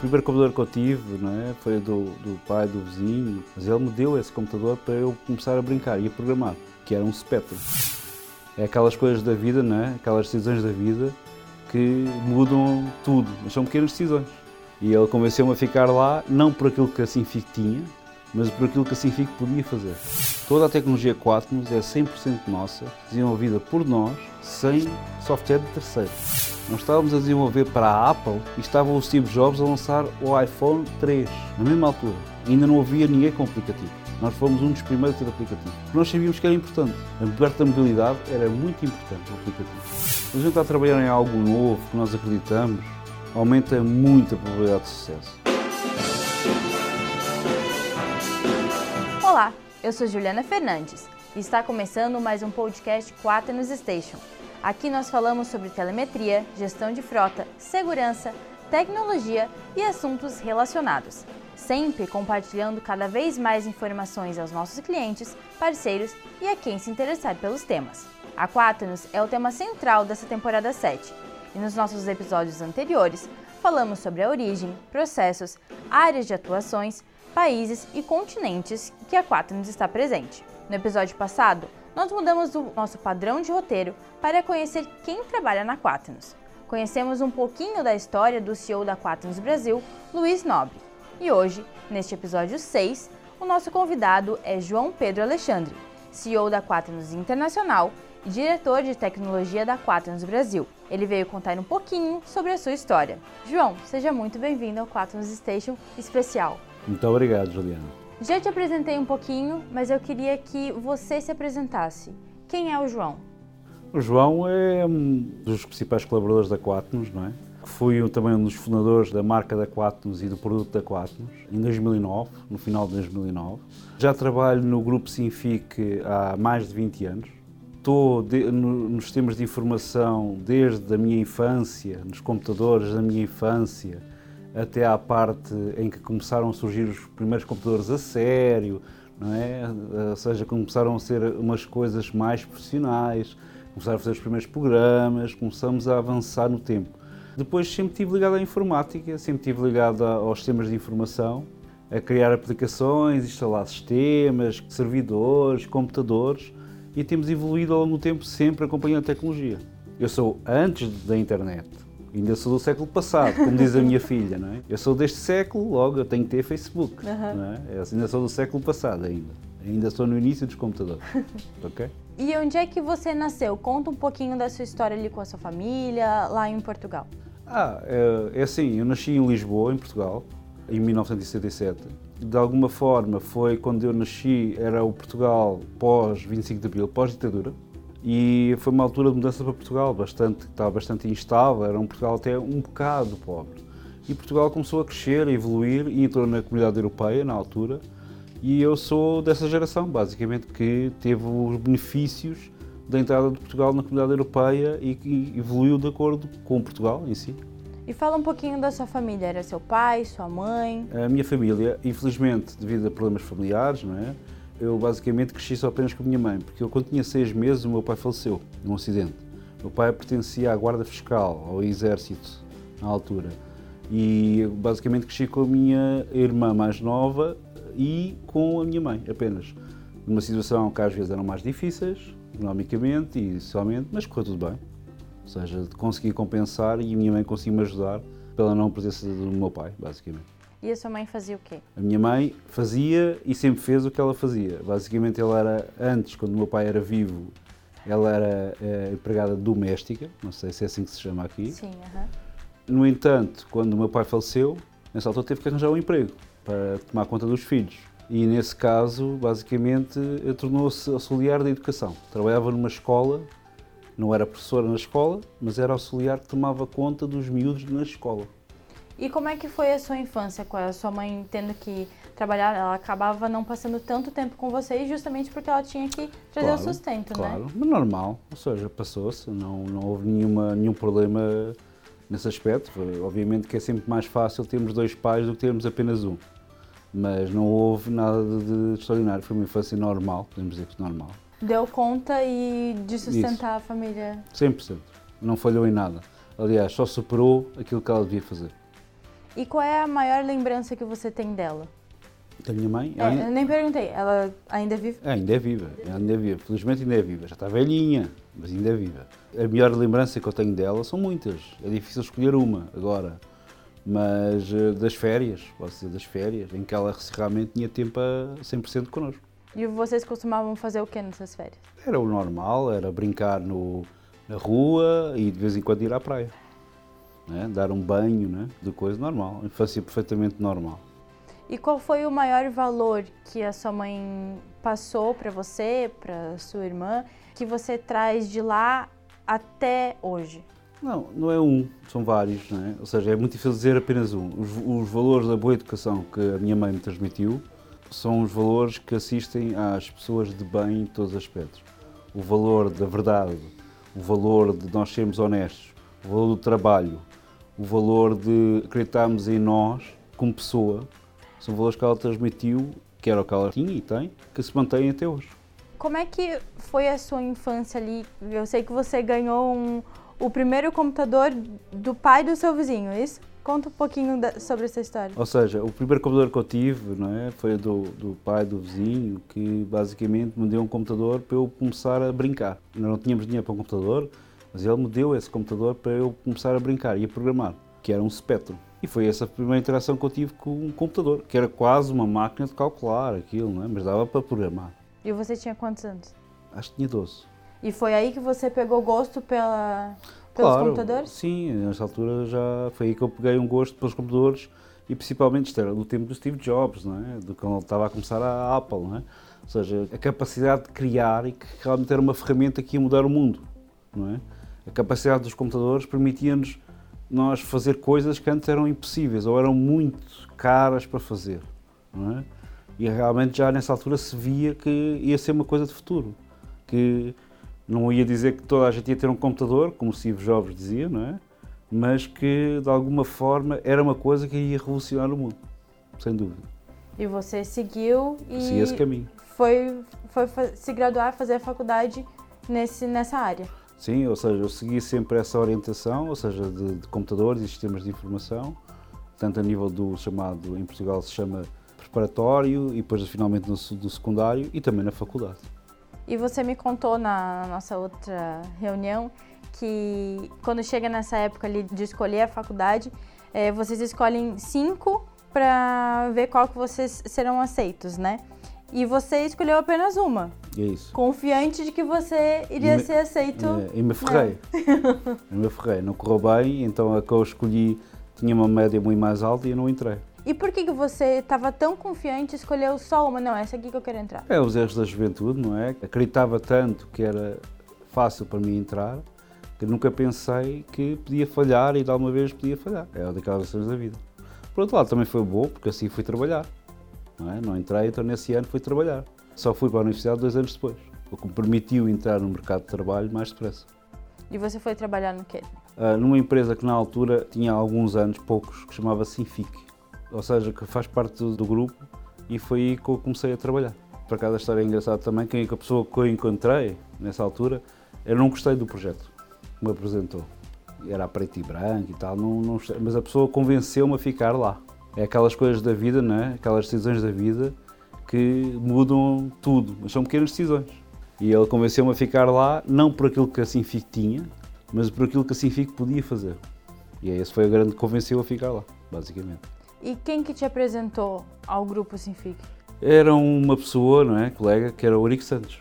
primeiro computador que eu tive não é? foi do, do pai do vizinho, mas ele me deu esse computador para eu começar a brincar e a programar, que era um Spectrum. É aquelas coisas da vida, não é? aquelas decisões da vida que mudam tudo, mas são pequenas decisões. E ele convenceu-me a ficar lá, não por aquilo que a Sinfic tinha, mas por aquilo que a Sinfic podia fazer. Toda a tecnologia Quatnos é 100% nossa, desenvolvida por nós, sem software de terceiro. Nós estávamos a desenvolver para a Apple e estava o Steve Jobs a lançar o iPhone 3, na mesma altura. Ainda não havia ninguém com aplicativo. Nós fomos um dos primeiros a ter aplicativo. Nós sabíamos que era importante. A liberta mobilidade era muito importante, o aplicativo. A gente está a trabalhar em algo novo, que nós acreditamos, aumenta muito a probabilidade de sucesso. Olá, eu sou Juliana Fernandes e está começando mais um podcast Quaternos Station. Aqui nós falamos sobre telemetria, gestão de frota, segurança, tecnologia e assuntos relacionados, sempre compartilhando cada vez mais informações aos nossos clientes, parceiros e a quem se interessar pelos temas. A Quaternos é o tema central dessa temporada 7 e nos nossos episódios anteriores falamos sobre a origem, processos, áreas de atuações, países e continentes que a Quaternos está presente. No episódio passado, nós mudamos o nosso padrão de roteiro para conhecer quem trabalha na Quaternos. Conhecemos um pouquinho da história do CEO da Quaternos Brasil, Luiz Nobre. E hoje, neste episódio 6, o nosso convidado é João Pedro Alexandre, CEO da Quaternos Internacional e diretor de tecnologia da Quaternos Brasil. Ele veio contar um pouquinho sobre a sua história. João, seja muito bem-vindo ao Quaternos Station especial. Muito obrigado, Juliana. Já te apresentei um pouquinho, mas eu queria que você se apresentasse. Quem é o João? O João é um dos principais colaboradores da Quatnos, não é? Fui também um dos fundadores da marca da Quatnos e do produto da Quatnos em 2009, no final de 2009. Já trabalho no grupo Sinfic há mais de 20 anos. Estou de, no, nos sistemas de informação desde a minha infância, nos computadores da minha infância, até à parte em que começaram a surgir os primeiros computadores a sério, não é? Ou seja, começaram a ser umas coisas mais profissionais, começaram a fazer os primeiros programas, começamos a avançar no tempo. Depois sempre estive ligado à informática, sempre estive ligado aos sistemas de informação, a criar aplicações, instalar sistemas, servidores, computadores e temos evoluído ao longo do tempo sempre acompanhando a tecnologia. Eu sou antes da internet, Ainda sou do século passado, como diz a minha filha, não é? Eu sou deste século, logo eu tenho que ter Facebook, uhum. não é? Eu ainda sou do século passado ainda. Ainda sou no início dos computadores, ok? E onde é que você nasceu? Conta um pouquinho da sua história ali com a sua família, lá em Portugal. Ah, é, é assim, eu nasci em Lisboa, em Portugal, em 1977. De alguma forma foi quando eu nasci, era o Portugal pós 25 de Abril, pós-ditadura e foi uma altura de mudança para Portugal, bastante, estava bastante instável, era um Portugal até um bocado pobre. E Portugal começou a crescer, a evoluir e entrou na comunidade europeia na altura. E eu sou dessa geração, basicamente, que teve os benefícios da entrada de Portugal na comunidade europeia e que evoluiu de acordo com Portugal em si. E fala um pouquinho da sua família. Era seu pai, sua mãe? A minha família, infelizmente, devido a problemas familiares, não é? Eu basicamente cresci só apenas com a minha mãe, porque eu, quando tinha seis meses o meu pai faleceu num acidente. O meu pai pertencia à guarda fiscal, ao exército, na altura. E eu basicamente cresci com a minha irmã mais nova e com a minha mãe, apenas. Numa situação que às vezes eram mais difíceis, economicamente e socialmente, mas correu tudo bem. Ou seja, consegui compensar e a minha mãe conseguiu me ajudar pela não presença do meu pai, basicamente. E a sua mãe fazia o quê? A minha mãe fazia e sempre fez o que ela fazia. Basicamente, ela era, antes, quando o meu pai era vivo, ela era é, empregada doméstica, não sei se é assim que se chama aqui. Sim, -huh. No entanto, quando o meu pai faleceu, nessa altura teve que arranjar um emprego para tomar conta dos filhos. E nesse caso, basicamente, tornou-se auxiliar da educação. Trabalhava numa escola, não era professora na escola, mas era auxiliar que tomava conta dos miúdos na escola. E como é que foi a sua infância com a sua mãe tendo que trabalhar? Ela acabava não passando tanto tempo com vocês justamente porque ela tinha que trazer claro, o sustento, claro. né? Claro, normal. Ou seja, passou-se, não, não houve nenhuma, nenhum problema nesse aspecto. Obviamente que é sempre mais fácil termos dois pais do que termos apenas um. Mas não houve nada de extraordinário. Foi uma infância normal, podemos dizer que normal. Deu conta e de sustentar Isso. a família? 100%. Não falhou em nada. Aliás, só superou aquilo que ela devia fazer. E qual é a maior lembrança que você tem dela? Da minha mãe? É, eu nem perguntei, ela ainda é viva? É, ainda é viva, ainda é viva. Felizmente ainda é viva. Já está velhinha, mas ainda é viva. A melhor lembrança que eu tenho dela são muitas. É difícil escolher uma agora. Mas eh, das férias, posso dizer das férias, em que ela realmente tinha tempo a 100% connosco. E vocês costumavam fazer o que nessas férias? Era o normal, era brincar no, na rua e de vez em quando ir à praia. Né? Dar um banho, né? de coisa normal, infância perfeitamente normal. E qual foi o maior valor que a sua mãe passou para você, para sua irmã, que você traz de lá até hoje? Não, não é um, são vários, não é? Ou seja, é muito difícil dizer apenas um. Os, os, valores da boa educação que a minha mãe me transmitiu são os valores que assistem às pessoas de bem em todos os aspectos. O valor da verdade, o valor de nós sermos honestos, o valor do trabalho, o valor de acreditarmos em nós como pessoa são valores que ela transmitiu, que era o que ela tinha e tem, que se mantém até hoje. Como é que foi a sua infância ali? Eu sei que você ganhou um, o primeiro computador do pai do seu vizinho, é isso? Conta um pouquinho da, sobre essa história. Ou seja, o primeiro computador que eu tive não é, foi do, do pai do vizinho, que basicamente me deu um computador para eu começar a brincar. Nós não tínhamos dinheiro para um computador, mas ele me deu esse computador para eu começar a brincar e a programar, que era um Spectrum. E foi essa a primeira interação que eu tive com um computador, que era quase uma máquina de calcular aquilo, não é? mas dava para programar. E você tinha quantos anos? Acho que tinha 12. E foi aí que você pegou gosto pela, pelos claro, computadores? Sim, nessa altura já foi aí que eu peguei um gosto pelos computadores e principalmente isto era do tempo do Steve Jobs, não é? de quando ele estava a começar a Apple. Não é? Ou seja, a capacidade de criar e que realmente era uma ferramenta que ia mudar o mundo. Não é? A capacidade dos computadores permitia-nos nós fazer coisas que antes eram impossíveis ou eram muito caras para fazer. É? E realmente já nessa altura se via que ia ser uma coisa de futuro. Que não ia dizer que toda a gente ia ter um computador, como Steve Jobs dizia, não é? mas que de alguma forma era uma coisa que ia revolucionar o mundo, sem dúvida. E você seguiu e Segui esse caminho. Foi, foi se graduar, fazer a faculdade nesse, nessa área. Sim, ou seja, eu segui sempre essa orientação, ou seja, de, de computadores e sistemas de informação, tanto a nível do chamado, em Portugal se chama preparatório e depois finalmente no, do secundário e também na faculdade. E você me contou na nossa outra reunião que quando chega nessa época ali de escolher a faculdade, é, vocês escolhem cinco para ver qual que vocês serão aceitos, né? E você escolheu apenas uma. É isso. Confiante de que você iria me, ser aceito. É, e me ferrei. e me ferrei. Não correu bem, então a que eu escolhi tinha uma média muito mais alta e eu não entrei. E por que, que você estava tão confiante e escolheu só uma? Não, essa aqui que eu quero entrar. É, os erros da juventude, não é? Acreditava tanto que era fácil para mim entrar que nunca pensei que podia falhar e de alguma vez podia falhar. É uma daquelas lições da vida. Por outro lado, também foi bom, porque assim fui trabalhar. Não, é? não entrei, então nesse ano fui trabalhar. Só fui para a universidade dois anos depois, o que me permitiu entrar no mercado de trabalho mais depressa. E você foi trabalhar no quê? Uh, numa empresa que na altura tinha alguns anos, poucos, que chamava Sinfic, ou seja, que faz parte do, do grupo e foi aí que eu comecei a trabalhar. Por acaso a história é engraçada também, quem é a pessoa que eu encontrei nessa altura, eu não gostei do projeto que me apresentou. Era preto e branco e tal, não, não mas a pessoa convenceu-me a ficar lá. É aquelas coisas da vida, não é? aquelas decisões da vida que mudam tudo, mas são pequenas decisões. E ele convenceu-me a ficar lá, não por aquilo que a Sinfic tinha, mas por aquilo que a Sinfic podia fazer. E esse foi o grande que convenceu a ficar lá, basicamente. E quem que te apresentou ao grupo Sinfic? Era uma pessoa, não é, colega, que era o Eurico Santos.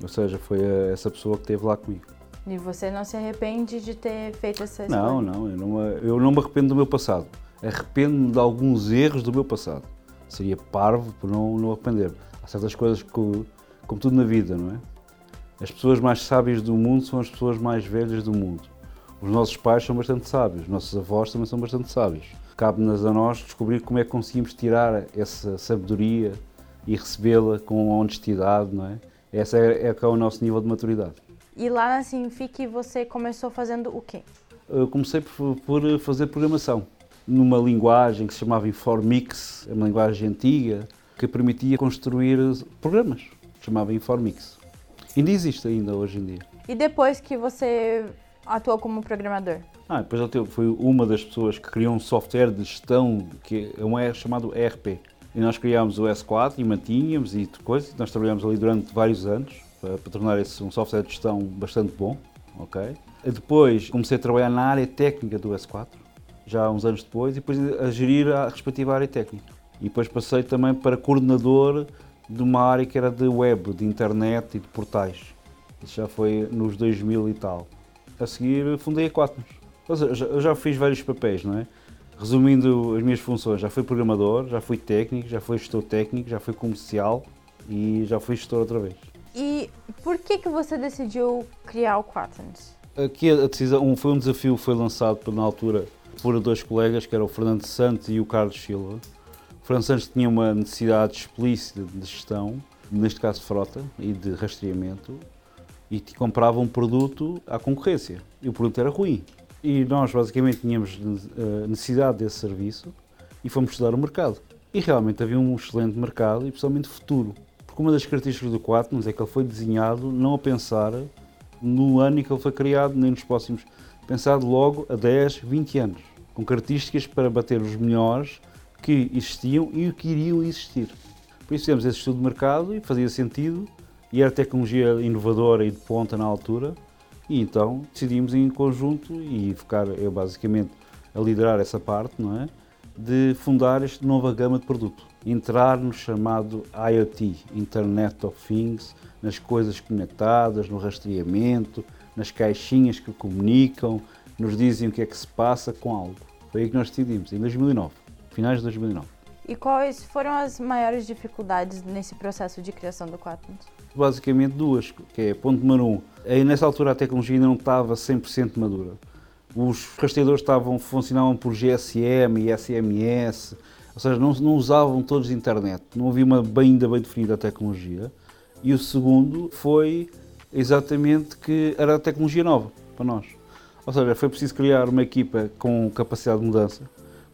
Ou seja, foi essa pessoa que esteve lá comigo. E você não se arrepende de ter feito essa escolha? Não, não, eu não, eu não me arrependo do meu passado. Arrependo-me de alguns erros do meu passado. Seria parvo por não, não arrepender. Há certas coisas que, como tudo na vida, não é? As pessoas mais sábias do mundo são as pessoas mais velhas do mundo. Os nossos pais são bastante sábios, os nossos avós também são bastante sábios. Cabe-nos a nós descobrir como é que conseguimos tirar essa sabedoria e recebê-la com honestidade, não é? Esse é, é, é o nosso nível de maturidade. E lá na Simfic você começou fazendo o quê? Eu comecei por, por fazer programação numa linguagem que se chamava Informix, é uma linguagem antiga que permitia construir programas, chamava Informix. Ainda existe ainda hoje em dia. E depois que você atuou como programador? Ah, depois eu fui uma das pessoas que criou um software de gestão que é um chamado ERP. E nós criámos o S4 e mantínhamos e coisas. Nós trabalhamos ali durante vários anos para, para tornar esse um software de gestão bastante bom. ok? Depois comecei a trabalhar na área técnica do S4, já uns anos depois, e depois a gerir a respectiva área técnica. E depois passei também para coordenador de uma área que era de web, de internet e de portais. Isso já foi nos 2000 e tal. A seguir fundei a Quatnos. Eu já fiz vários papéis, não é? Resumindo as minhas funções, já fui programador, já fui técnico, já fui gestor técnico, já fui comercial e já fui gestor outra vez. E por que que você decidiu criar o Quatnos? Aqui a decisão foi um desafio foi lançado na altura por dois colegas, que era o Fernando Santos e o Carlos Silva. O Fernando Santos tinha uma necessidade explícita de gestão, neste caso frota e de rastreamento, e comprava um produto à concorrência. E o produto era ruim. E nós basicamente tínhamos eh, necessidade desse serviço e fomos estudar o mercado. E realmente havia um excelente mercado e principalmente futuro. Porque uma das características do Quatnos é que ele foi desenhado não a pensar no ano em que ele foi criado, nem nos próximos, pensado logo a 10, 20 anos, com características para bater os melhores que existiam e o que iriam existir. Por isso fizemos esse estudo de mercado e fazia sentido, e era tecnologia inovadora e de ponta na altura, e então decidimos em conjunto e ficar eu basicamente a liderar essa parte, não é? De fundar esta nova gama de produto. Entrar no chamado IoT, Internet of Things, nas coisas conectadas, no rastreamento, nas caixinhas que comunicam, nos dizem o que é que se passa com algo. Foi aí que nós decidimos, em 2009, finais de 2009. E quais foram as maiores dificuldades nesse processo de criação do Quatnos? Basicamente duas, que é ponto número um. Aí, nessa altura a tecnologia ainda não estava 100% madura. Os rastreadores estavam, funcionavam por GSM e SMS, ou seja, não, não usavam todos a internet, não havia uma bem, ainda bem definida a tecnologia. E o segundo foi exatamente que era tecnologia nova para nós. Ou seja, foi preciso criar uma equipa com capacidade de mudança,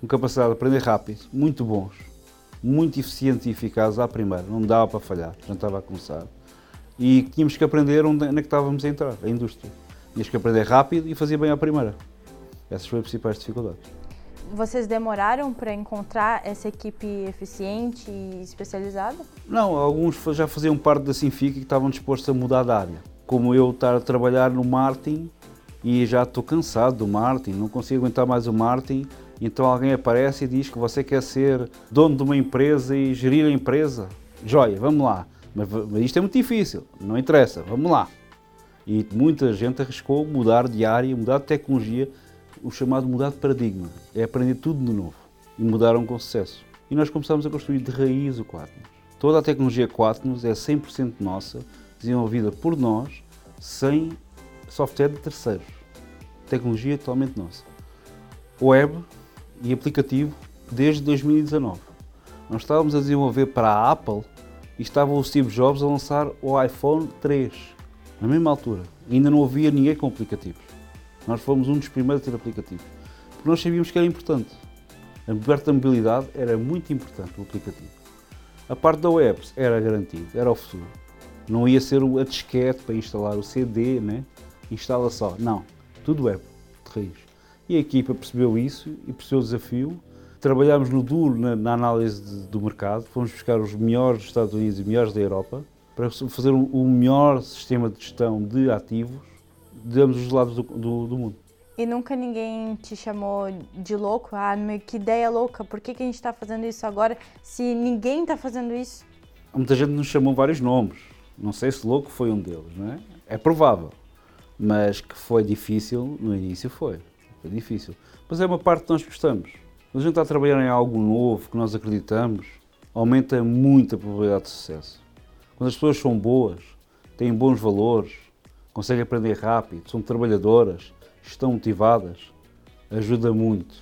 com capacidade de aprender rápido, muito bons, muito eficientes e eficazes à primeira, não dava para falhar, já estava a começar. E tínhamos que aprender onde, onde é que estávamos a entrar, a indústria. Tínhamos que aprender rápido e fazer bem à primeira. Essas foram as principais dificuldades. Vocês demoraram para encontrar essa equipe eficiente e especializada? Não, alguns já faziam parte da Sinfica e estavam dispostos a mudar de área. Como eu estar a trabalhar no marketing e já estou cansado do marketing, não consigo aguentar mais o marketing, então alguém aparece e diz que você quer ser dono de uma empresa e gerir a empresa. Joia, vamos lá. Mas, mas isto é muito difícil, não interessa, vamos lá. E muita gente arriscou mudar de área, mudar de tecnologia o chamado mudar de paradigma, é aprender tudo de novo e mudaram com sucesso. E nós começamos a construir de raiz o Quatnos. Toda a tecnologia Quatnos é 100% nossa, desenvolvida por nós, sem software de terceiros. Tecnologia totalmente nossa. Web e aplicativo desde 2019. Nós estávamos a desenvolver para a Apple e estava o Steve Jobs a lançar o iPhone 3, na mesma altura. Ainda não havia ninguém com aplicativos. Nós fomos um dos primeiros a ter aplicativo. Porque nós sabíamos que era importante. A aberta mobilidade era muito importante, o aplicativo. A parte da web era garantido, era o futuro. Não ia ser a disquete para instalar o CD, né? instala só. Não, tudo web, de raiz. E a equipa percebeu isso e percebeu o desafio. Trabalhámos no duro na, na análise de, do mercado, fomos buscar os melhores dos Estados Unidos e melhores da Europa para fazer o um, um melhor sistema de gestão de ativos de ambos os lados do, do, do, mundo. E nunca ninguém te chamou de louco? Ah, que ideia louca, por que, que a gente está fazendo isso agora se ninguém está fazendo isso? Muita gente nos chamou vários nomes. Não sei se louco foi um deles, não é? É provável. Mas que foi difícil, no início foi. Foi difícil. Mas é uma parte que nós gostamos. Quando a gente está a trabalhar em algo novo, que nós acreditamos, aumenta muito a probabilidade de sucesso. Quando as pessoas são boas, têm bons valores, conseguem aprender rápido, são trabalhadoras, estão motivadas, ajuda muito.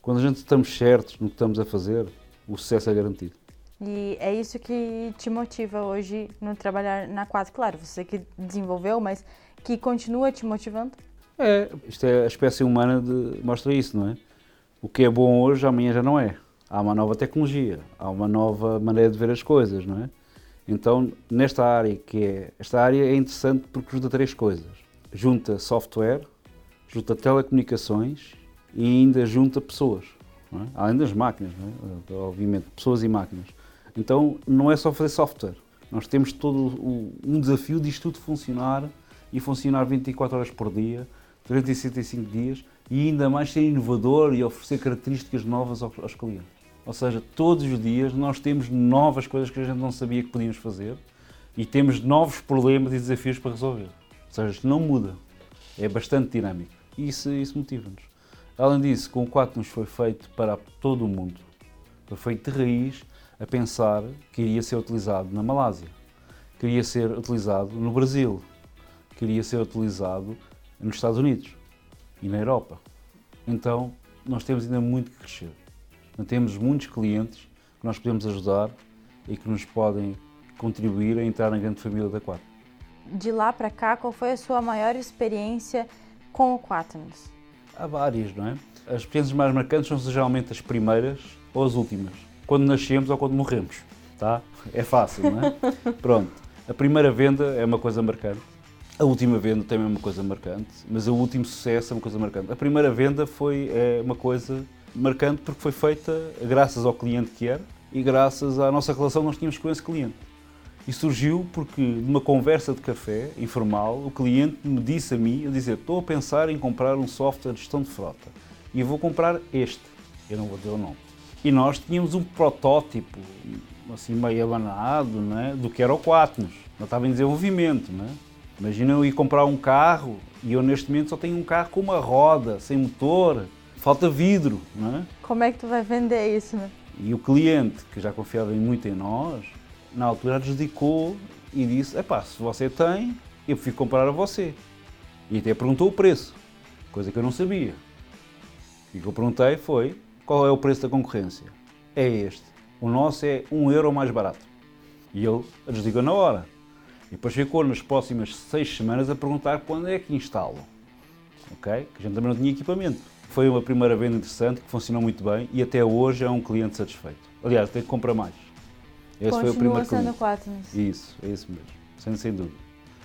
Quando a gente estamos certos no que estamos a fazer, o sucesso é garantido. E é isso que te motiva hoje no trabalhar na Quase. Claro, você que desenvolveu, mas que continua te motivando? É, isto é a espécie humana de, mostra isso, não é? O que é bom hoje, amanhã já não é. Há uma nova tecnologia, há uma nova maneira de ver as coisas, não é? Então, nesta área que é, esta área é interessante porque junta três coisas. Junta software, junta telecomunicações e ainda junta pessoas, é? além das máquinas, é? obviamente, pessoas e máquinas. Então não é só fazer software, nós temos todo o, um desafio disto tudo funcionar e funcionar 24 horas por dia, 365 dias e ainda mais ser inovador e oferecer características novas aos, aos clientes. Ou seja, todos os dias nós temos novas coisas que a gente não sabia que podíamos fazer e temos novos problemas e desafios para resolver. Ou seja, isto não muda, é bastante dinâmico e isso, isso motiva-nos. Além disso, com o 4 nos foi feito para todo o mundo. Foi feito de raiz a pensar que iria ser utilizado na Malásia, queria ser utilizado no Brasil, queria ser utilizado nos Estados Unidos e na Europa. Então, nós temos ainda muito que crescer. Temos muitos clientes que nós podemos ajudar e que nos podem contribuir a entrar na grande família da Quatnos. De lá para cá, qual foi a sua maior experiência com o Quatnos? Há várias, não é? As experiências mais marcantes são geralmente as primeiras ou as últimas quando nascemos ou quando morremos, tá? É fácil, não é? Pronto. A primeira venda é uma coisa marcante. A última venda também é uma coisa marcante, mas o último sucesso é uma coisa marcante. A primeira venda foi é, uma coisa marcante porque foi feita graças ao cliente que era e graças à nossa relação que nós tínhamos com esse cliente. E surgiu porque, numa conversa de café informal, o cliente me disse a mim, eu dizer, estou a pensar em comprar um software de gestão de frota e vou comprar este. Eu não vou dizer o nome. E nós tínhamos um protótipo, assim meio abanado, né, do que era o Quatnos. Não estava em desenvolvimento. Né? Imagina eu ir comprar um carro e eu neste momento só tenho um carro com uma roda, sem motor, falta vidro. Né? Como é que tu vai vender isso? Né? E o cliente, que já confiava muito em nós, na altura dedicou e disse, epá, se você tem, eu prefiro comprar a você. E até perguntou o preço, coisa que eu não sabia. E o que eu perguntei foi, qual é o preço da concorrência? É este. O nosso é um euro mais barato. E ele desligou na hora. E depois ficou nas próximas seis semanas a perguntar quando é que instalo. Ok? Que a gente também não tinha equipamento. Foi uma primeira venda interessante, que funcionou muito bem e até hoje é um cliente satisfeito. Aliás, tem que comprar mais. Esse Continua foi o primeiro sendo quatro. Isso, é isso mesmo. Sem, sem dúvida.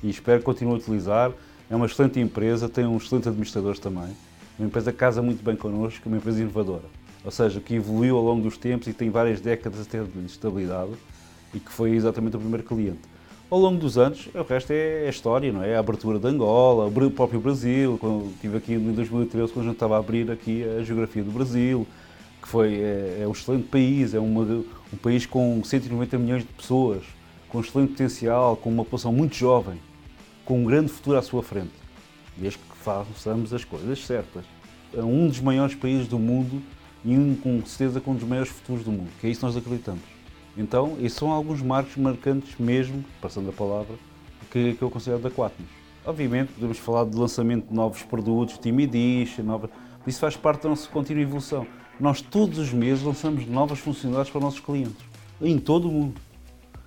E espero que continue a utilizar. É uma excelente empresa, tem um excelente administrador também. Uma empresa que casa muito bem connosco, uma empresa inovadora ou seja, que evoluiu ao longo dos tempos e tem várias décadas a ter de estabilidade e que foi exatamente o primeiro cliente. Ao longo dos anos, o resto é, é história, não é? A abertura de Angola, o próprio Brasil, quando estive aqui em 2013, quando a gente estava a abrir aqui a geografia do Brasil, que foi, é, é um excelente país, é uma, um país com 190 milhões de pessoas, com excelente potencial, com uma população muito jovem, com um grande futuro à sua frente, desde que façamos as coisas certas. É um dos maiores países do mundo e um, com certeza com um dos maiores futuros do mundo, que é isso que nós acreditamos. Então, esses são alguns marcos marcantes mesmo, passando a palavra, que, que eu considero da Quatnos. Obviamente, podemos falar de lançamento de novos produtos, Team Edition, nova... isso faz parte da nossa contínua evolução. Nós todos os meses lançamos novas funcionalidades para os nossos clientes, em todo o mundo.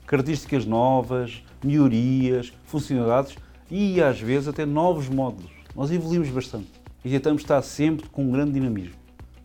Características novas, melhorias, funcionalidades e às vezes até novos módulos. Nós evoluímos bastante e tentamos estar sempre com um grande dinamismo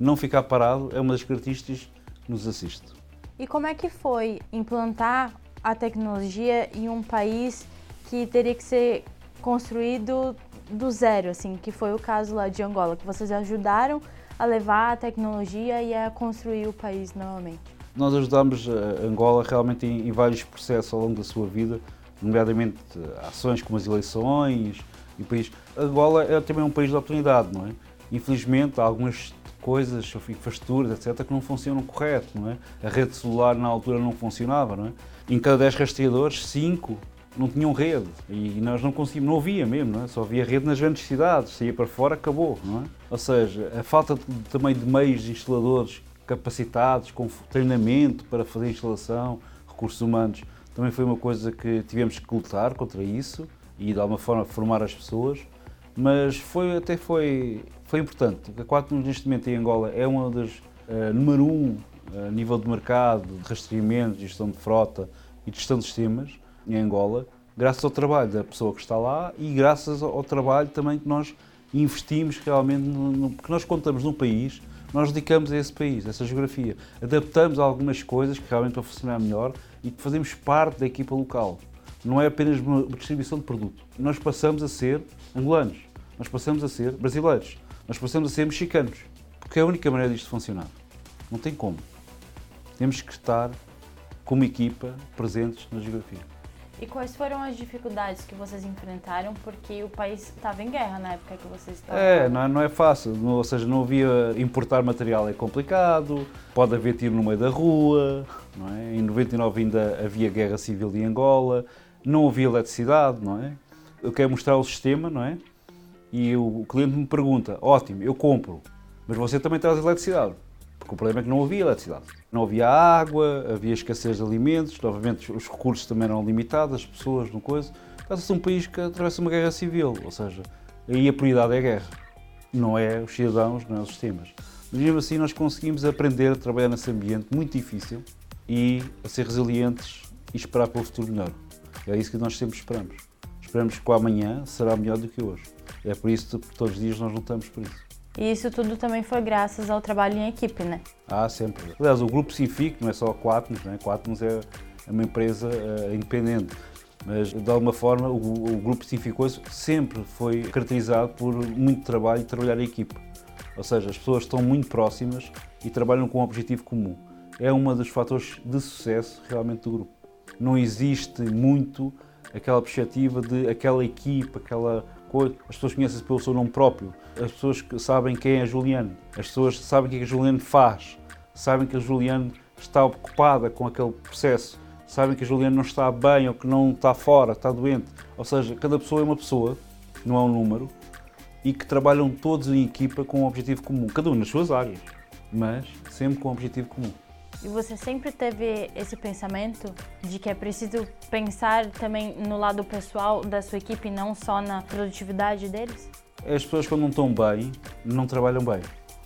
não ficar parado é uma das características que nos assiste. E como é que foi implantar a tecnologia em um país que teria que ser construído do zero, assim, que foi o caso lá de Angola, que vocês ajudaram a levar a tecnologia e a construir o país novamente? Nós ajudamos a Angola realmente em, em vários processos ao longo da sua vida, nomeadamente ações como as eleições e o país. Angola é também um país de oportunidade, não é? Infelizmente, algumas coisas, infraestruturas, etc., que não funcionam correto, não é? A rede celular na altura não funcionava, não é? Em cada 10 rastreadores, 5 não tinham rede e nós não conseguimos, não havia mesmo, não é? Só havia rede nas grandes cidades, saía para fora, acabou, não é? Ou seja, a falta de, também de meios de instaladores capacitados, com treinamento para fazer instalação, recursos humanos, também foi uma coisa que tivemos que lutar contra isso e de alguma forma formar as pessoas, mas foi até foi foi importante. A Quatnos, neste momento, em Angola, é uma das uh, número um a uh, nível de mercado, de rastreamento, de gestão de frota e de gestão de sistemas em Angola, graças ao trabalho da pessoa que está lá e graças ao trabalho também que nós investimos realmente, no, no, porque nós contamos num país, nós dedicamos a esse país, a essa geografia. Adaptamos algumas coisas que realmente para funcionar melhor e que fazemos parte da equipa local. Não é apenas uma distribuição de produto. Nós passamos a ser angolanos nós passamos a ser brasileiros, nós passamos a ser mexicanos, porque é a única maneira disto funcionar. Não tem como. Temos que estar como equipa presentes na geografia. E quais foram as dificuldades que vocês enfrentaram? Porque o país estava em guerra na época que vocês estavam. É, não é, não é fácil. Não, ou seja, não havia. Importar material é complicado, pode haver tiro no meio da rua. Não é? Em 99 ainda havia guerra civil em Angola, não havia eletricidade, não é? Eu quero mostrar o sistema, não é? E o cliente me pergunta: ótimo, eu compro, mas você também traz eletricidade. Porque o problema é que não havia eletricidade. Não havia água, havia escassez de alimentos, novamente os recursos também eram limitados, as pessoas, não coisa. Trata-se de um país que atravessa uma guerra civil, ou seja, aí a prioridade é a guerra, não é os cidadãos, não é os sistemas. Mas mesmo assim nós conseguimos aprender a trabalhar nesse ambiente muito difícil e a ser resilientes e esperar pelo futuro melhor. É isso que nós sempre esperamos. Esperamos que o amanhã será melhor do que hoje. É por isso que todos os dias nós lutamos por isso. E isso tudo também foi graças ao trabalho em equipe, né? Ah, sempre. Aliás, o Grupo Sinfic não é só a Quatnos, né? Quatnos é uma empresa uh, independente. Mas, de alguma forma, o, o Grupo Sinficoso sempre foi caracterizado por muito trabalho e trabalhar em equipe. Ou seja, as pessoas estão muito próximas e trabalham com um objetivo comum. É um dos fatores de sucesso realmente do grupo. Não existe muito aquela perspectiva de aquela equipe, aquela as pessoas conhecem-se pelo seu nome próprio, as pessoas sabem quem é Juliano, as pessoas sabem o que é que Juliano faz, sabem que a Juliano está ocupada com aquele processo, sabem que a Juliano não está bem ou que não está fora, está doente. Ou seja, cada pessoa é uma pessoa, não é um número, e que trabalham todos em equipa com um objetivo comum, cada um nas suas áreas, mas sempre com um objetivo comum. E você sempre teve esse pensamento de que é preciso pensar também no lado pessoal da sua equipe, não só na produtividade deles? As pessoas, quando não estão bem, não trabalham bem.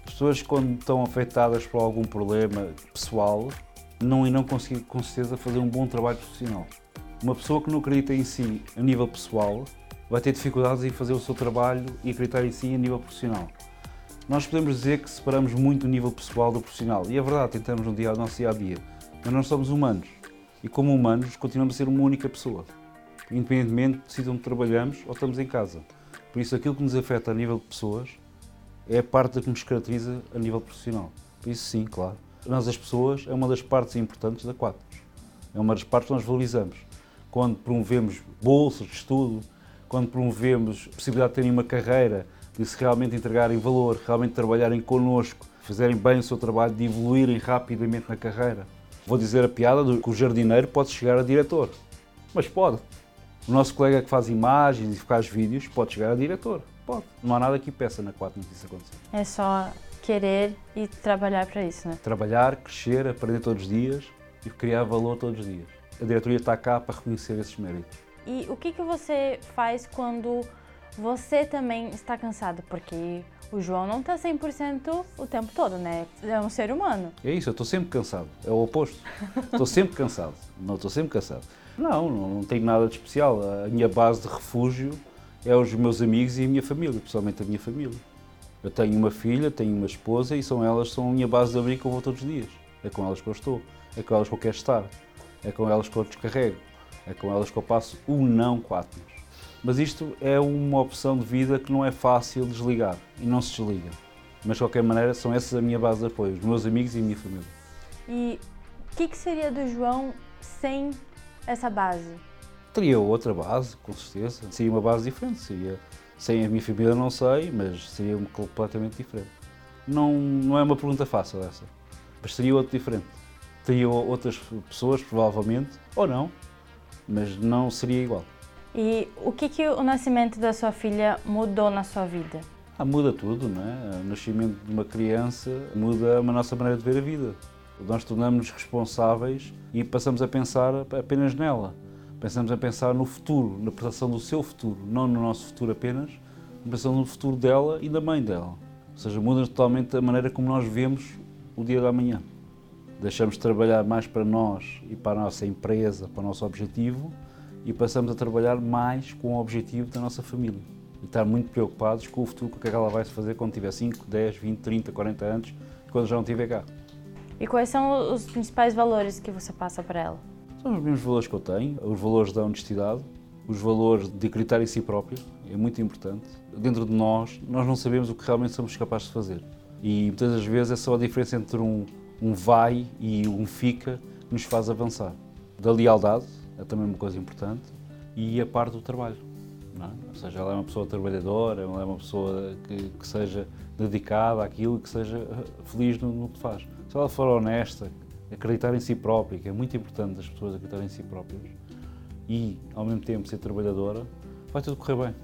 As pessoas, quando estão afetadas por algum problema pessoal, não irão conseguir, com certeza, fazer um bom trabalho profissional. Uma pessoa que não acredita em si a nível pessoal vai ter dificuldades em fazer o seu trabalho e acreditar em si a nível profissional. Nós podemos dizer que separamos muito o nível pessoal do profissional, e é verdade, tentamos no dia, no nosso dia a dia, mas nós somos humanos, e como humanos continuamos a ser uma única pessoa, independentemente de se onde trabalhamos ou estamos em casa. Por isso, aquilo que nos afeta a nível de pessoas é a parte que nos caracteriza a nível profissional. Por isso, sim, claro. Nós, as pessoas, é uma das partes importantes da Quatro. É uma das partes que nós valorizamos. Quando promovemos bolsas de estudo, quando promovemos a possibilidade de terem uma carreira de se realmente entregarem valor, realmente trabalharem connosco, fazerem bem o seu trabalho, de evoluírem rapidamente na carreira. Vou dizer a piada de que o jardineiro pode chegar a diretor. Mas pode. O nosso colega que faz imagens e faz vídeos pode chegar a diretor. Pode. Não há nada que peça na 4 Notícias acontecer. É só querer e trabalhar para isso, né? Trabalhar, crescer, aprender todos os dias e criar valor todos os dias. A diretoria está cá para reconhecer esses méritos. E o que, que você faz quando você também está cansado, porque o João não está 100% o tempo todo, né? É um ser humano. É isso, eu estou sempre cansado. É o oposto. Estou sempre cansado. Não, estou sempre cansado. Não, não, não tenho nada de especial. A minha base de refúgio é os meus amigos e a minha família, principalmente a minha família. Eu tenho uma filha, tenho uma esposa e são elas são a minha base de abrigo que eu vou todos os dias. É com elas que eu estou. É com elas que eu quero estar. É com elas que eu descarrego. É com elas que eu passo o não quatro. Mas isto é uma opção de vida que não é fácil desligar e não se desliga. Mas de qualquer maneira, são essas a minha base de apoio, os meus amigos e a minha família. E o que, que seria do João sem essa base? Teria outra base, com certeza. Seria uma base diferente. Seria, sem a minha família, não sei, mas seria completamente diferente. Não, não é uma pergunta fácil essa, mas seria outro diferente. Teria outras pessoas, provavelmente, ou não, mas não seria igual. E o que, que o nascimento da sua filha mudou na sua vida? Ah, muda tudo, não é? O nascimento de uma criança muda a nossa maneira de ver a vida. Nós tornamos-nos responsáveis e passamos a pensar apenas nela. Pensamos a pensar no futuro, na prestação do seu futuro, não no nosso futuro apenas, na prestação no futuro dela e da mãe dela. Ou seja, muda totalmente a maneira como nós vemos o dia da manhã. Deixamos de trabalhar mais para nós e para a nossa empresa, para o nosso objetivo, e passamos a trabalhar mais com o objetivo da nossa família e estar muito preocupados com o futuro, com o que é ela vai fazer quando tiver 5, 10, 20, 30, 40 anos, quando já não estiver cá. E quais são os principais valores que você passa para ela? São os mesmos valores que eu tenho, os valores da honestidade, os valores de acreditar em si próprio, é muito importante. Dentro de nós, nós não sabemos o que realmente somos capazes de fazer. E muitas das vezes é só a diferença entre um, um vai e um fica que nos faz avançar. Da lealdade é também uma coisa importante e a parte do trabalho. É? Ou seja, ela é uma pessoa trabalhadora, ela é uma pessoa que, que seja dedicada àquilo e que seja eh, feliz no, no, que faz. Se ela for honesta, acreditar em si própria, que é muito importante as pessoas acreditarem em si próprias, e ao mesmo tempo ser trabalhadora, vai tudo correr bem.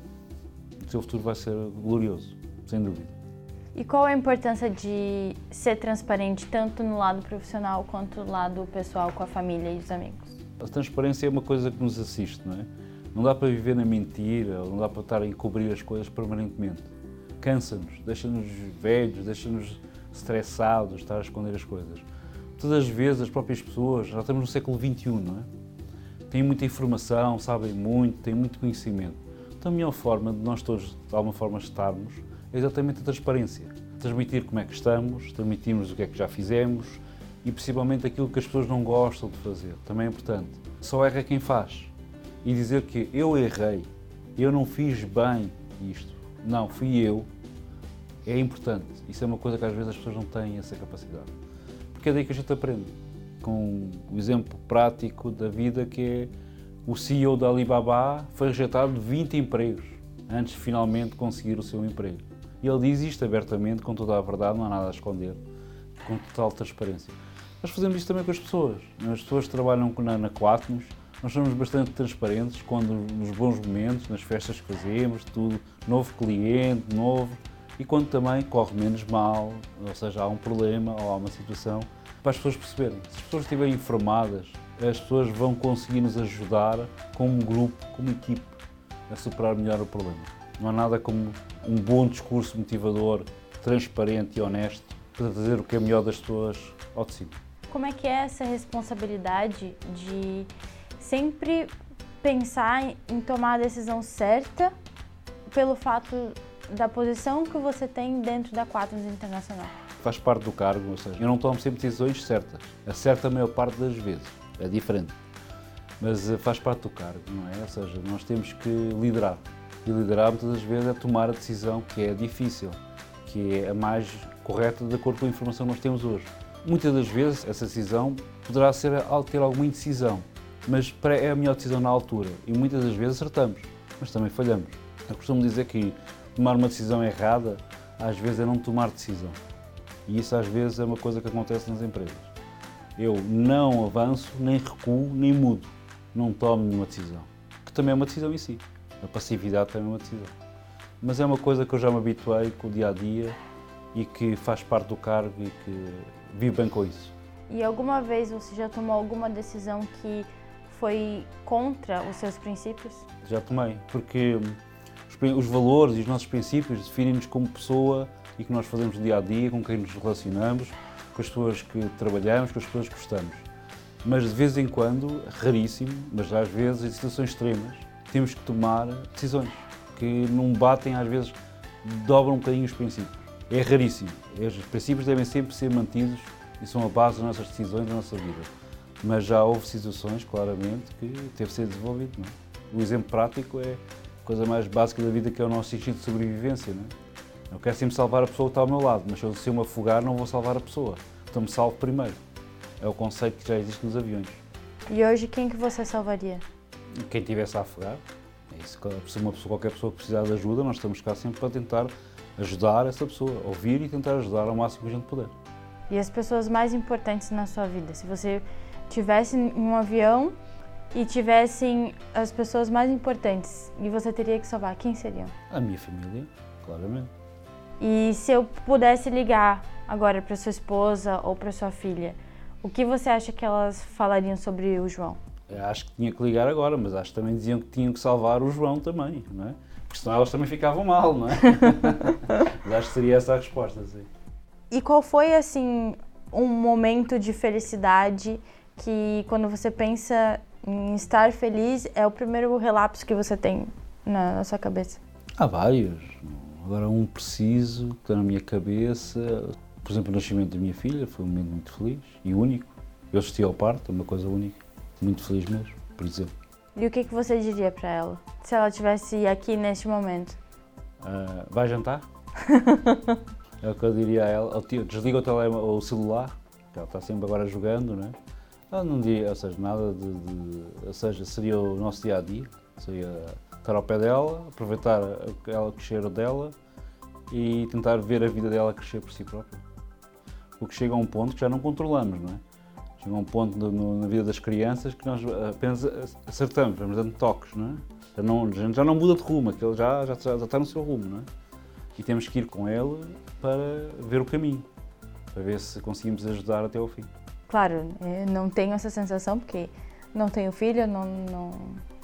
O seu futuro vai ser glorioso, sem dúvida. E qual a importância de ser transparente tanto no lado profissional quanto no lado pessoal com a família e os amigos? A transparência é uma coisa que nos assiste, não é? Não dá para viver na mentira, não dá para estar a encobrir as coisas permanentemente. Cansa-nos, deixa-nos velhos, deixa-nos estressados, estar a esconder as coisas. Todas as vezes as próprias pessoas, já estamos no século XXI, não é? Têm muita informação, sabem muito, têm muito conhecimento. Então a melhor forma de nós todos, de alguma forma, estarmos é exatamente a transparência. Transmitir como é que estamos, transmitirmos o que é que já fizemos e principalmente aquilo que as pessoas não gostam de fazer. Também é importante. Só erra quem faz. E dizer que eu errei, eu não fiz bem isto. Não, fui eu. É importante. Isso é uma coisa que às vezes as pessoas não têm essa capacidade. Porque é daí que a gente aprende. Com o exemplo prático da vida que é o CEO da Alibaba foi rejeitado de 20 empregos antes de finalmente conseguir o seu emprego. E ele diz isto abertamente, com toda a verdade, não há nada a esconder, com total transparência. Nós fazemos isto também com as pessoas. As pessoas que trabalham na, na Quatnos, nós somos bastante transparentes quando nos bons momentos, nas festas que fazemos, tudo, novo cliente, novo, e quando também corre menos mal, ou seja, há um problema ou há uma situação, para as pessoas perceberem. Se as pessoas estiverem informadas, as pessoas vão conseguir nos ajudar como grupo, como equipe, a superar melhor o problema. Não há nada como um bom discurso motivador, transparente e honesto para trazer o que é melhor das pessoas ao de cima. Como é que é essa responsabilidade de sempre pensar em tomar a decisão certa pelo fato da posição que você tem dentro da Quatnos Internacional? Faz parte do cargo, ou seja, eu não tomo sempre decisões certas. Acerta a maior parte das vezes, é diferente. Mas eh, faz parte do cargo, não é? Ou seja, nós temos que liderar. E liderar muitas das vezes é tomar a decisão que é difícil, que é a mais correta de acordo com a informação que nós temos hoje. Muitas das vezes essa decisão poderá ser, ter alguma indecisão, mas é a melhor decisão na altura e muitas das vezes acertamos, mas também falhamos. Eu costumo dizer que tomar uma decisão errada às vezes é não tomar decisão. E isso às vezes é uma coisa que acontece nas empresas. Eu não avanço, nem recuo, nem mudo. Não tomo nenhuma decisão. Que também é uma decisão em si. A passividade também é uma decisão. Mas é uma coisa que eu já me habituei com o dia a dia e que faz parte do cargo e que vivo bem com isso. E alguma vez você já tomou alguma decisão que foi contra os seus princípios? Já tomei, porque os valores e os nossos princípios definem-nos como pessoa e que nós fazemos dia a dia, com quem nos relacionamos, com as pessoas que trabalhamos, com as pessoas que gostamos. Mas de vez em quando, raríssimo, mas às vezes em situações extremas, temos que tomar decisões que não batem, às vezes dobram um bocadinho os princípios. É raríssimo. Os princípios devem sempre ser mantidos e são a base das nossas decisões da nossa vida. Mas já houve situações, claramente, que teve de ser desenvolvido. Não é? O exemplo prático é a coisa mais básica da vida, que é o nosso instinto de sobrevivência. Não é? Eu quero sempre salvar a pessoa que está ao meu lado, mas se eu me afogar, não vou salvar a pessoa. Então me salvo primeiro. É o conceito que já existe nos aviões. E hoje, quem que você salvaria? quem tivesse a afogar. É isso, uma pessoa, qualquer pessoa precisar de ajuda, nós estamos cá sempre para tentar ajudar essa pessoa, ouvir e tentar ajudar ao máximo que a gente puder. E as pessoas mais importantes na sua vida? Se você tivesse um avião e tivessem as pessoas mais importantes e você teria que salvar, quem seriam? A minha família, claramente. E se eu pudesse ligar agora para sua esposa ou para sua filha, o que você acha que elas falariam sobre o João? acho que tinha que ligar agora, mas acho que também diziam que tinham que salvar o João também, não é? Porque senão elas também ficavam mal, não é? mas acho que seria essa a resposta, sim. E qual foi, assim, um momento de felicidade que, quando você pensa em estar feliz, é o primeiro relapso que você tem na, na sua cabeça? Há vários. Agora, um preciso que está na minha cabeça. Por exemplo, o nascimento da minha filha foi um momento muito feliz e único. Eu assisti ao parto, é uma coisa única muito feliz mesmo, por exemplo. E o que, que você diria para ela, se ela estivesse aqui neste momento? Uh, vai jantar? é o que eu diria a ela. Desliga o, telefone, o celular, que ela está sempre agora jogando, né? Ela não diria, ou seja, nada de, de, Ou seja, seria o nosso dia a dia. Seria estar ao pé dela, aproveitar ela crescer dela e tentar ver a vida dela crescer por si própria. Porque chega a um ponto que já não controlamos, não é? Chega a um ponto no, na vida das crianças que nós apenas acertamos, vamos dando toques, não é? Já não, já não muda de rumo, aquele já, já, já está no seu rumo, não é? E temos que ir com ele para ver o caminho, para ver se conseguimos ajudar até ao fim. Claro, eu não tenho essa sensação porque não tenho filho, não, não,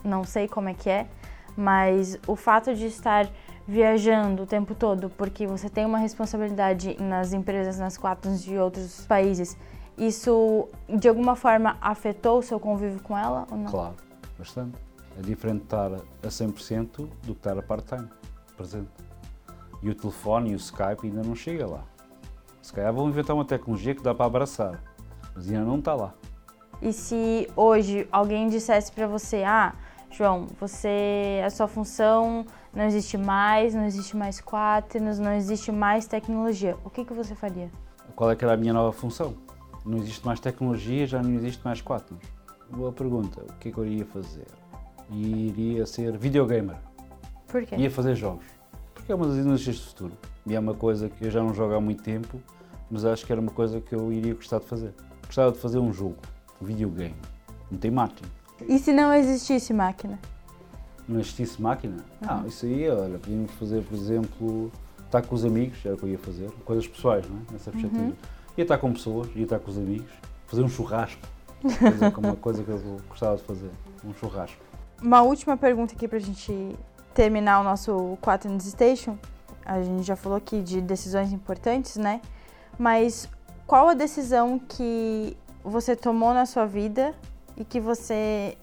não sei como é que é, mas o fato de estar viajando o tempo todo, porque você tem uma responsabilidade nas empresas, nas quatro de outros países, isso de alguma forma afetou o seu convívio com ela ou não? Claro, bastante. É diferente estar a 100% do que estar a part-time, presente. E o telefone e o Skype ainda não chega lá. Se calhar vão inventar uma tecnologia que dá para abraçar, mas ainda não está lá. E se hoje alguém dissesse para você, ah, João, você, a sua função não existe mais, não existe mais quaternos, não existe mais tecnologia, o que, que você faria? Qual é que era a minha nova função? Não existe mais tecnologia, já não existe mais quaternos. Boa pergunta, o que é que eu iria fazer? iria ser videogamer. Por quê? Ia fazer jogos. Porque é uma das energias do futuro. E é uma coisa que eu já não jogo há muito tempo, mas acho que era uma coisa que eu iria gostar de fazer. Gostava de fazer um jogo, um videogame. Não tem máquina. E se não existisse máquina? Não existisse máquina? Uhum. Não, isso aí, olha, podíamos fazer, por exemplo, estar com os amigos, era o que eu ia fazer. Coisas pessoais, não é? Nessa perspectiva. Uhum. Ia estar com pessoas, ia estar com os amigos, fazer um churrasco. Fazer uma coisa que eu gostava de fazer, um churrasco. Uma última pergunta aqui pra gente terminar o nosso 4 News Station. A gente já falou aqui de decisões importantes, né? Mas qual a decisão que você tomou na sua vida e que você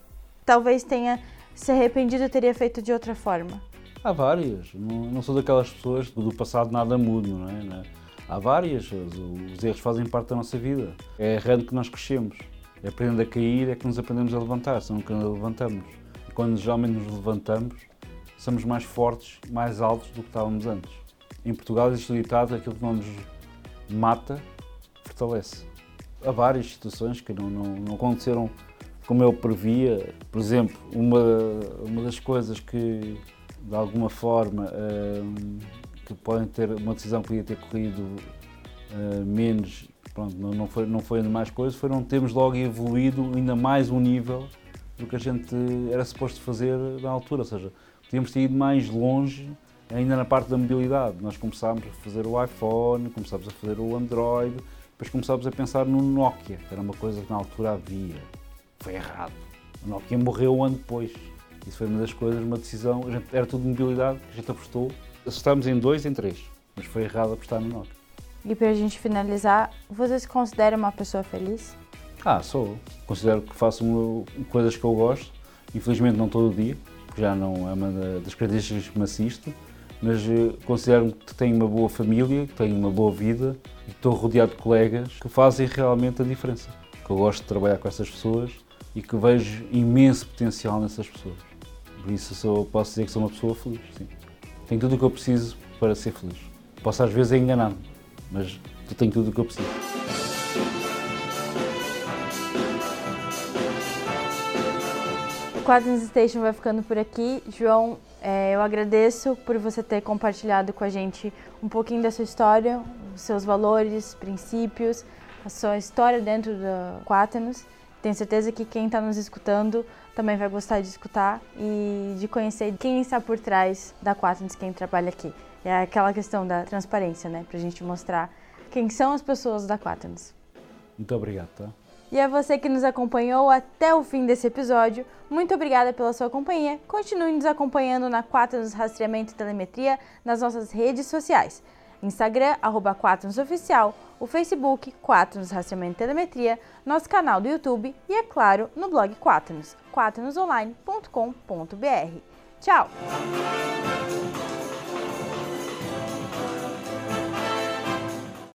talvez tenha se arrependido e teria feito de outra forma? Há várias. Não, não sou daquelas pessoas do passado nada mudo, não é? Né? Há várias. Os, os erros fazem parte da nossa vida. É errando que nós crescemos. É aprendendo a cair é que nos aprendemos a levantar, senão nunca levantamos quando geralmente nos levantamos, somos mais fortes, mais altos do que estávamos antes. Em Portugal existe o ditado aquilo que não nos mata, fortalece. Há várias situações que não, não, não aconteceram como eu previa. Por exemplo, uma, uma das coisas que, de alguma forma, hum, que podem ter, uma decisão que podia ter corrido uh, menos, pronto, não, não, foi, não foi ainda mais coisas, foi não termos logo evoluído ainda mais um nível do que a gente era suposto fazer na altura, ou seja, podíamos ter ido mais longe ainda na parte da mobilidade. Nós começámos a fazer o iPhone, começámos a fazer o Android, depois começámos a pensar no Nokia, que era uma coisa que na altura havia. Foi errado. O Nokia morreu um ano depois. Isso foi uma das coisas, uma decisão, gente, era tudo mobilidade que a gente apostou. Acertámos em dois, em três, mas foi errado apostar no Nokia. E para a gente finalizar, você se considera uma pessoa feliz? Ah, sou. Considero que faço coisas que eu gosto. Infelizmente não todo o dia, porque já não é uma das características que me assisto, mas eh, considero que tenho uma boa família, que tenho uma boa vida e que estou rodeado de colegas que fazem realmente a diferença. Que eu gosto de trabalhar com essas pessoas e que vejo imenso potencial nessas pessoas. Por isso sou, posso dizer que sou uma pessoa feliz, sim. Tenho tudo o que eu preciso para ser feliz. Posso às vezes enganar-me, mas tenho tudo o que eu preciso. Quadrins Station vai ficando por aqui. João, é, eu agradeço por você ter compartilhado com a gente um pouquinho da sua história, os seus valores, princípios, a sua história dentro da Quaternos. Tenho certeza que quem está nos escutando também vai gostar de escutar e de conhecer quem está por trás da Quaternos, quem trabalha aqui. É aquela questão da transparência, né? Para a gente mostrar quem são as pessoas da Quaternos. Muito obrigado, tá? E a você que nos acompanhou até o fim desse episódio, muito obrigada pela sua companhia. Continue nos acompanhando na Quaternos Rastreamento e Telemetria nas nossas redes sociais. Instagram, arroba Oficial, o Facebook, Quaternos Rastreamento e Telemetria, nosso canal do YouTube e, é claro, no blog Quaternos, quaternosonline.com.br. Tchau!